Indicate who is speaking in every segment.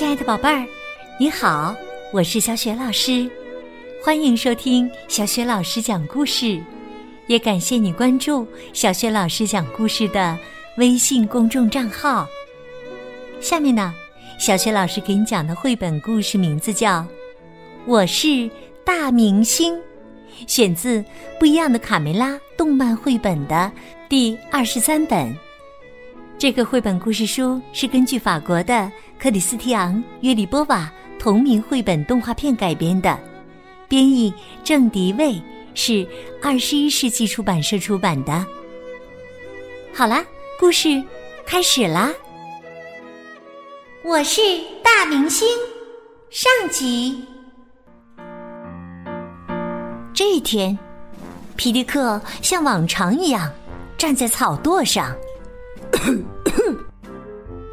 Speaker 1: 亲爱的宝贝儿，你好，我是小雪老师，欢迎收听小雪老师讲故事，也感谢你关注小雪老师讲故事的微信公众账号。下面呢，小雪老师给你讲的绘本故事名字叫《我是大明星》，选自《不一样的卡梅拉》动漫绘本的第二十三本。这个绘本故事书是根据法国的克里斯蒂昂·约里波瓦同名绘本动画片改编的，编译郑迪卫，是二十一世纪出版社出版的。好啦，故事开始啦！我是大明星，上集。这一天，皮迪克像往常一样站在草垛上。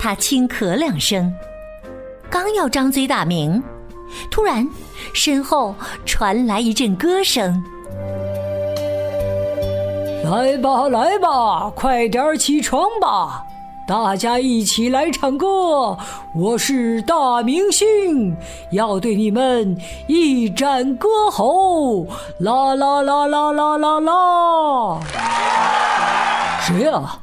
Speaker 1: 他轻咳两声，刚要张嘴打鸣，突然身后传来一阵歌声：“
Speaker 2: 来吧，来吧，快点起床吧，大家一起来唱歌！我是大明星，要对你们一展歌喉！啦啦啦啦啦啦啦！谁呀？”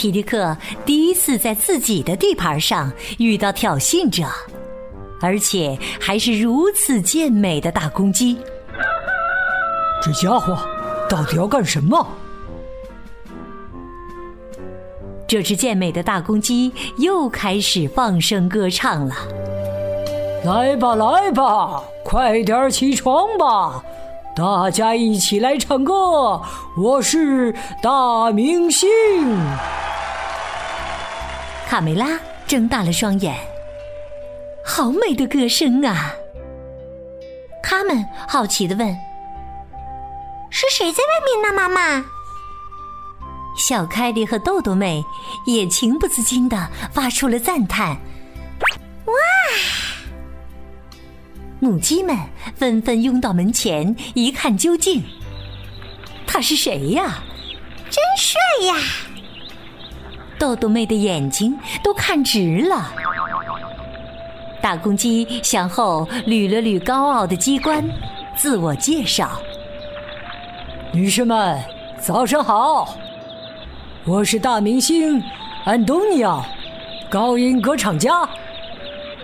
Speaker 1: 皮迪克第一次在自己的地盘上遇到挑衅者，而且还是如此健美的大公鸡。
Speaker 2: 这家伙到底要干什么？
Speaker 1: 这只健美的大公鸡又开始放声歌唱了：“
Speaker 2: 来吧，来吧，快点起床吧！”大家一起来唱歌，我是大明星。
Speaker 1: 卡梅拉睁大了双眼，好美的歌声啊！他们好奇的问：“
Speaker 3: 是谁在外面呢？”妈妈，
Speaker 1: 小凯莉和豆豆妹也情不自禁的发出了赞叹：“
Speaker 3: 哇！”
Speaker 1: 母鸡们纷纷拥到门前一看究竟，他是谁呀？
Speaker 3: 真帅呀！
Speaker 1: 豆豆妹的眼睛都看直了。大公鸡向后捋了捋高傲的鸡冠，自我介绍：“
Speaker 2: 女士们，早上好！我是大明星安东尼奥，高音歌唱家。”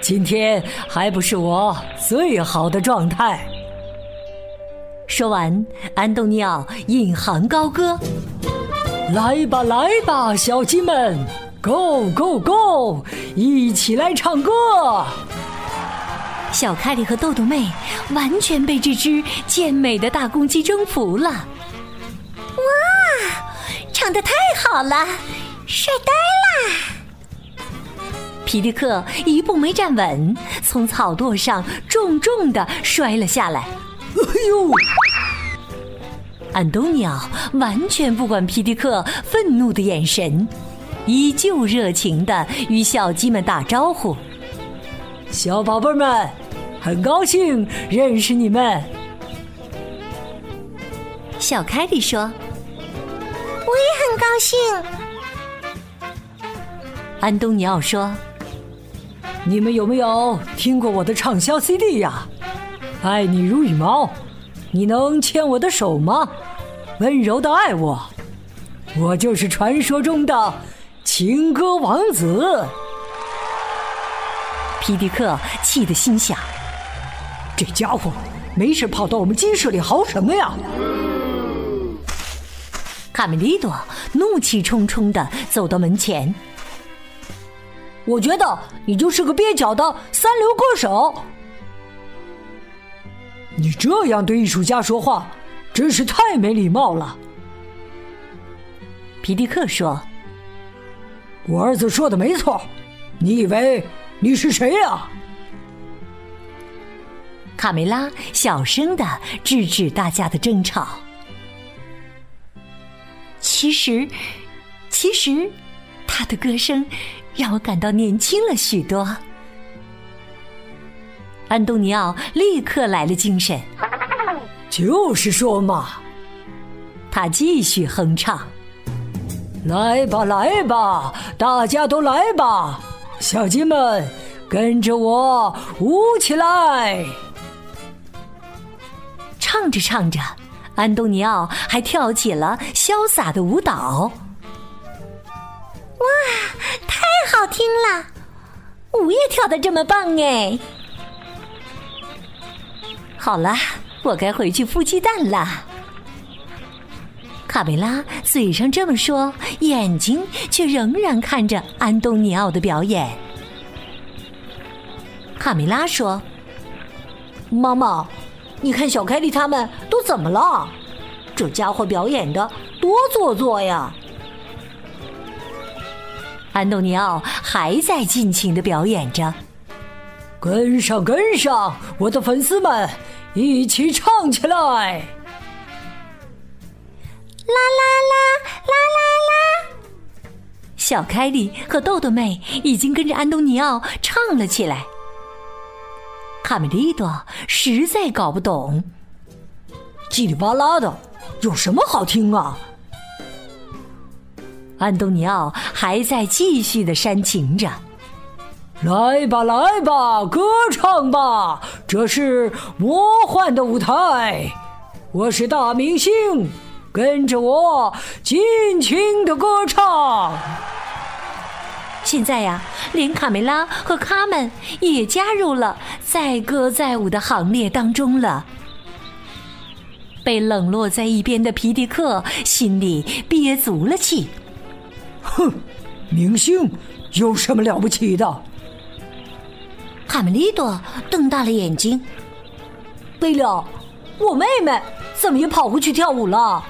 Speaker 2: 今天还不是我最好的状态。
Speaker 1: 说完，安东尼奥引吭高歌：“
Speaker 2: 来吧，来吧，小鸡们，Go Go Go，一起来唱歌！”
Speaker 1: 小凯莉和豆豆妹完全被这只健美的大公鸡征服了。哇，
Speaker 3: 唱的太好了，帅呆啦！
Speaker 1: 皮迪克一步没站稳，从草垛上重重的摔了下来。哎呦！安东尼奥完全不管皮迪克愤怒的眼神，依旧热情的与小鸡们打招呼：“
Speaker 2: 小宝贝们，很高兴认识你们。”
Speaker 1: 小凯莉说：“
Speaker 3: 我也很高
Speaker 1: 兴。”安东尼奥说。
Speaker 2: 你们有没有听过我的畅销 CD 呀？爱你如羽毛，你能牵我的手吗？温柔的爱我，我就是传说中的情歌王子。
Speaker 1: 皮迪克气得心想：
Speaker 2: 这家伙没事跑到我们鸡舍里嚎什么呀？
Speaker 1: 卡梅利多怒气冲冲的走到门前。
Speaker 2: 我觉得你就是个蹩脚的三流歌手。你这样对艺术家说话，真是太没礼貌了。
Speaker 1: 皮迪克说：“
Speaker 2: 我儿子说的没错，你以为你是谁呀？”
Speaker 1: 卡梅拉小声的制止大家的争吵。其实，其实，他的歌声。让我感到年轻了许多。安东尼奥立刻来了精神，
Speaker 2: 就是说嘛，
Speaker 1: 他继续哼唱：“
Speaker 2: 来吧，来吧，大家都来吧，小鸡们，跟着我舞起来！
Speaker 1: 唱着唱着，安东尼奥还跳起了潇洒的舞蹈。
Speaker 3: 哇，太好听了！舞也跳得这么棒哎！
Speaker 1: 好了，我该回去孵鸡蛋了。卡梅拉嘴上这么说，眼睛却仍然看着安东尼奥的表演。卡梅拉说：“
Speaker 2: 妈妈，你看小凯莉他们都怎么了？这家伙表演的多做作呀！”
Speaker 1: 安东尼奥还在尽情的表演着。
Speaker 2: 跟上，跟上，我的粉丝们！一起唱起来！啦
Speaker 3: 啦啦啦啦啦！
Speaker 1: 小凯莉和豆豆妹已经跟着安东尼奥唱了起来。卡梅利多实在搞不懂，
Speaker 2: 叽里哇啦的，有什么好听啊？
Speaker 1: 安东尼奥还在继续的煽情着。
Speaker 2: 来吧，来吧，歌唱吧！这是魔幻的舞台，我是大明星，跟着我尽情的歌唱。
Speaker 1: 现在呀，连卡梅拉和卡门也加入了载歌载舞的行列当中了。被冷落在一边的皮迪克心里憋足了气，
Speaker 2: 哼，明星有什么了不起的？
Speaker 3: 卡梅利多瞪大了眼睛。
Speaker 2: 贝了，我妹妹怎么也跑回去跳舞了？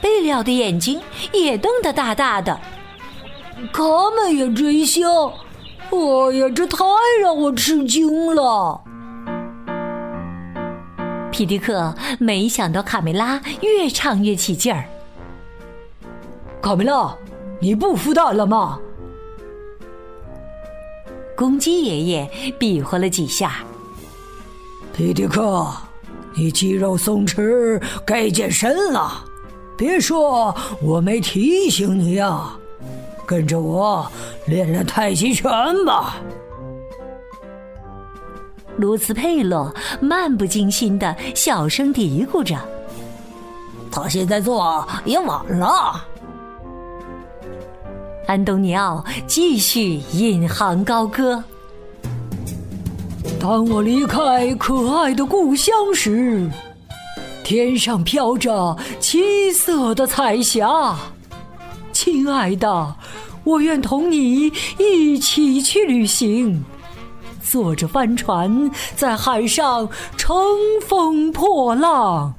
Speaker 1: 贝了的眼睛也瞪得大大的。
Speaker 2: 卡门也真香！哎呀，这太让我吃惊了。
Speaker 1: 皮迪克没想到卡梅拉越唱越起劲儿。
Speaker 2: 卡梅拉，你不孵蛋了吗？
Speaker 1: 公鸡爷爷比划了几下。
Speaker 2: 皮迪克，你肌肉松弛，该健身了。别说我没提醒你呀，跟着我练练太极拳吧。
Speaker 1: 卢茨佩洛漫不经心的小声嘀咕着：“
Speaker 2: 他现在做也晚了。”
Speaker 1: 安东尼奥继续引吭高歌：“
Speaker 2: 当我离开可爱的故乡时，天上飘着七色的彩霞。亲爱的，我愿同你一起去旅行，坐着帆船在海上乘风破浪。”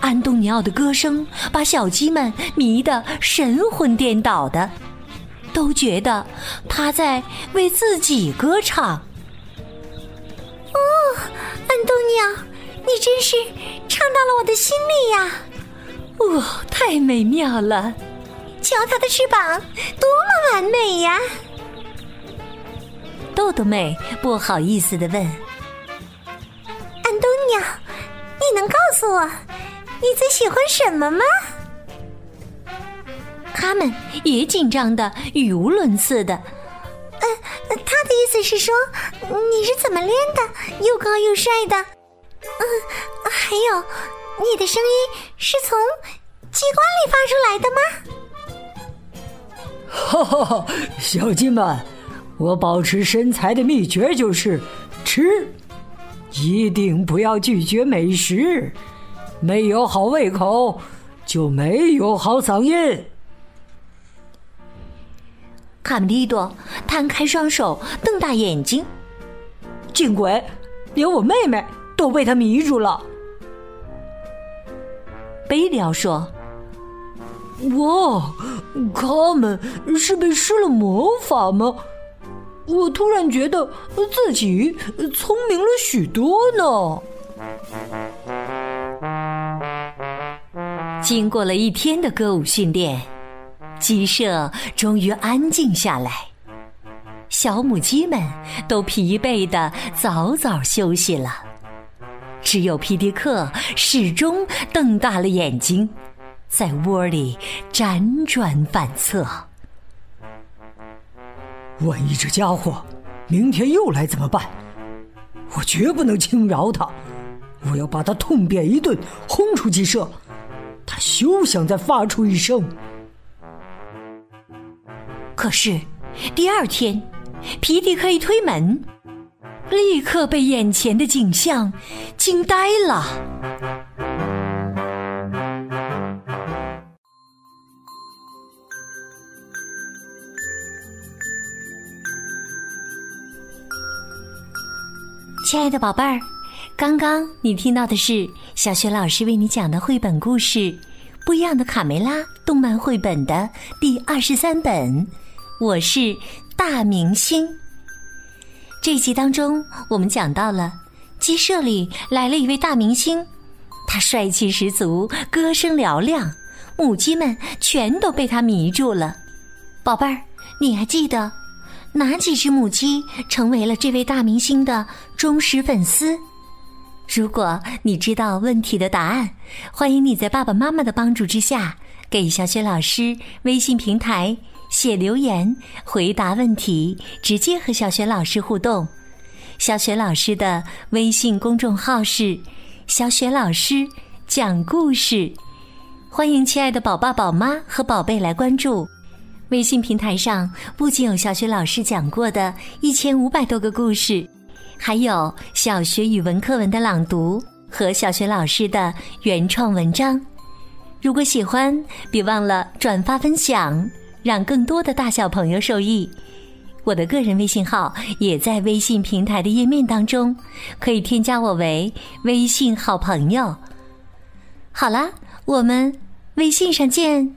Speaker 1: 安东尼奥的歌声把小鸡们迷得神魂颠倒的，都觉得他在为自己歌唱。
Speaker 3: 哦，安东尼奥，你真是唱到了我的心里呀！
Speaker 1: 哦，太美妙了！
Speaker 3: 瞧它的翅膀，多么完美呀！
Speaker 1: 豆豆妹不好意思的问：“
Speaker 3: 安东尼奥，你能告诉我？”你最喜欢什么吗？
Speaker 1: 他们也紧张的语无伦次的。
Speaker 3: 呃，他的意思是说，你是怎么练的？又高又帅的。嗯，还有，你的声音是从机关里发出来的
Speaker 2: 吗？哈哈哈，小鸡们，我保持身材的秘诀就是吃，一定不要拒绝美食。没有好胃口，就没有好嗓音。
Speaker 1: 卡梅利多摊开双手，瞪大眼睛。
Speaker 2: 见鬼！连我妹妹都被他迷住了。
Speaker 1: 贝利奥说：“
Speaker 2: 哇，他们是被施了魔法吗？我突然觉得自己聪明了许多呢。”
Speaker 1: 经过了一天的歌舞训练，鸡舍终于安静下来。小母鸡们都疲惫的早早休息了，只有皮迪克始终瞪大了眼睛，在窝里辗转反侧。
Speaker 2: 万一这家伙明天又来怎么办？我绝不能轻饶他，我要把他痛扁一顿，轰出鸡舍，他休想再发出一声。
Speaker 1: 可是第二天，皮迪克一推门，立刻被眼前的景象惊呆了。亲爱的宝贝儿，刚刚你听到的是小雪老师为你讲的绘本故事《不一样的卡梅拉》动漫绘本的第二十三本。我是大明星。这集当中，我们讲到了鸡舍里来了一位大明星，他帅气十足，歌声嘹亮，母鸡们全都被他迷住了。宝贝儿，你还记得？哪几只母鸡成为了这位大明星的忠实粉丝？如果你知道问题的答案，欢迎你在爸爸妈妈的帮助之下，给小雪老师微信平台写留言回答问题，直接和小雪老师互动。小雪老师的微信公众号是“小雪老师讲故事”，欢迎亲爱的宝爸宝妈和宝贝来关注。微信平台上不仅有小雪老师讲过的一千五百多个故事，还有小学语文课文的朗读和小学老师的原创文章。如果喜欢，别忘了转发分享，让更多的大小朋友受益。我的个人微信号也在微信平台的页面当中，可以添加我为微信好朋友。好了，我们微信上见。